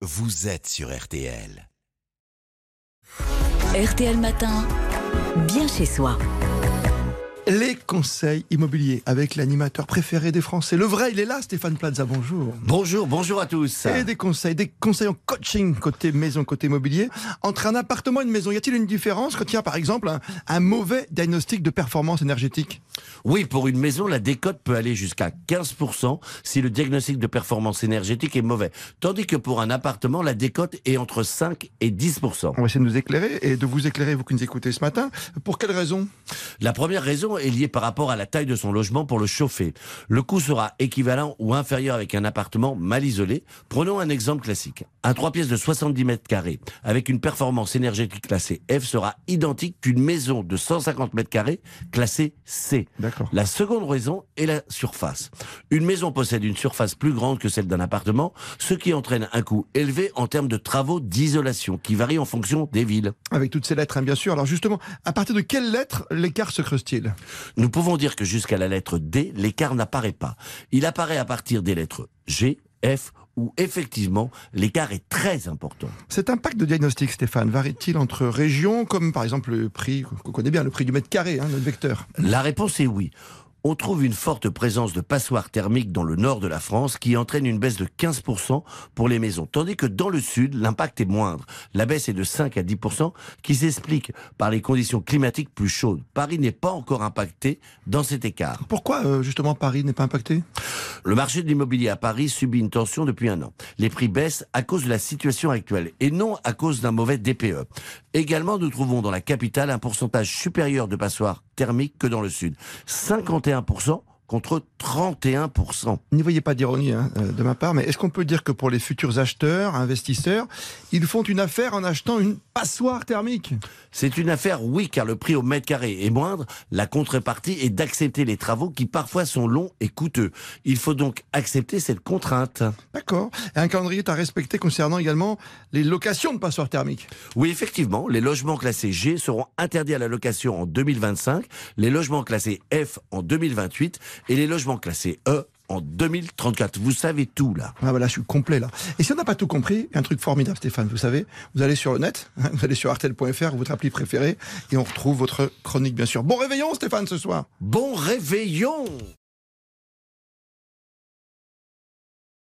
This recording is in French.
vous êtes sur RTL. RTL Matin, bien chez soi. Les conseils immobiliers avec l'animateur préféré des Français. Le vrai, il est là, Stéphane Plaza, bonjour. Bonjour, bonjour à tous. Et des conseils, des conseils en coaching côté maison, côté immobilier. Entre un appartement et une maison, y a-t-il une différence? Quand il y a par exemple un, un mauvais diagnostic de performance énergétique Oui, pour une maison, la décote peut aller jusqu'à 15% si le diagnostic de performance énergétique est mauvais. Tandis que pour un appartement, la décote est entre 5 et 10%. On va essayer de nous éclairer et de vous éclairer, vous qui nous écoutez ce matin. Pour quelle raison? La première raison est liée par rapport à la taille de son logement pour le chauffer. Le coût sera équivalent ou inférieur avec un appartement mal isolé. Prenons un exemple classique. Un 3 pièces de 70 mètres carrés avec une performance énergétique classée F sera identique qu'une maison de 150 mètres carrés classée C. La seconde raison est la surface. Une maison possède une surface plus grande que celle d'un appartement, ce qui entraîne un coût élevé en termes de travaux d'isolation qui varient en fonction des villes. Avec toutes ces lettres, hein, bien sûr. Alors justement, à partir de quelles lettres l'écart se creuse-t-il? Nous pouvons dire que jusqu'à la lettre D, l'écart n'apparaît pas. Il apparaît à partir des lettres G, F, où effectivement l'écart est très important. Cet impact de diagnostic, Stéphane, varie-t-il entre régions, comme par exemple le prix, qu'on connaît bien, le prix du mètre carré, hein, notre vecteur? La réponse est oui. On trouve une forte présence de passoires thermiques dans le nord de la France qui entraîne une baisse de 15% pour les maisons, tandis que dans le sud, l'impact est moindre. La baisse est de 5 à 10% qui s'explique par les conditions climatiques plus chaudes. Paris n'est pas encore impacté dans cet écart. Pourquoi euh, justement Paris n'est pas impacté? Le marché de l'immobilier à Paris subit une tension depuis un an. Les prix baissent à cause de la situation actuelle et non à cause d'un mauvais DPE. Également, nous trouvons dans la capitale un pourcentage supérieur de passoires thermiques que dans le sud. 51% contre 31%. N'y voyez pas d'ironie hein, euh, de ma part, mais est-ce qu'on peut dire que pour les futurs acheteurs, investisseurs, ils font une affaire en achetant une passoire thermique? C'est une affaire, oui, car le prix au mètre carré est moindre. La contrepartie est d'accepter les travaux qui parfois sont longs et coûteux. Il faut donc accepter cette contrainte. D'accord. Et un calendrier est à respecter concernant également les locations de passoires thermiques. Oui, effectivement, les logements classés G seront interdits à la location en 2025, les logements classés F en 2028 et les logements classés E en 2034. Vous savez tout là. Ah voilà, je suis complet là. Et si on n'a pas tout compris, un truc formidable Stéphane, vous savez, vous allez sur le net, hein, vous allez sur artel.fr, votre appli préférée, et on retrouve votre chronique bien sûr. Bon réveillon Stéphane ce soir Bon réveillon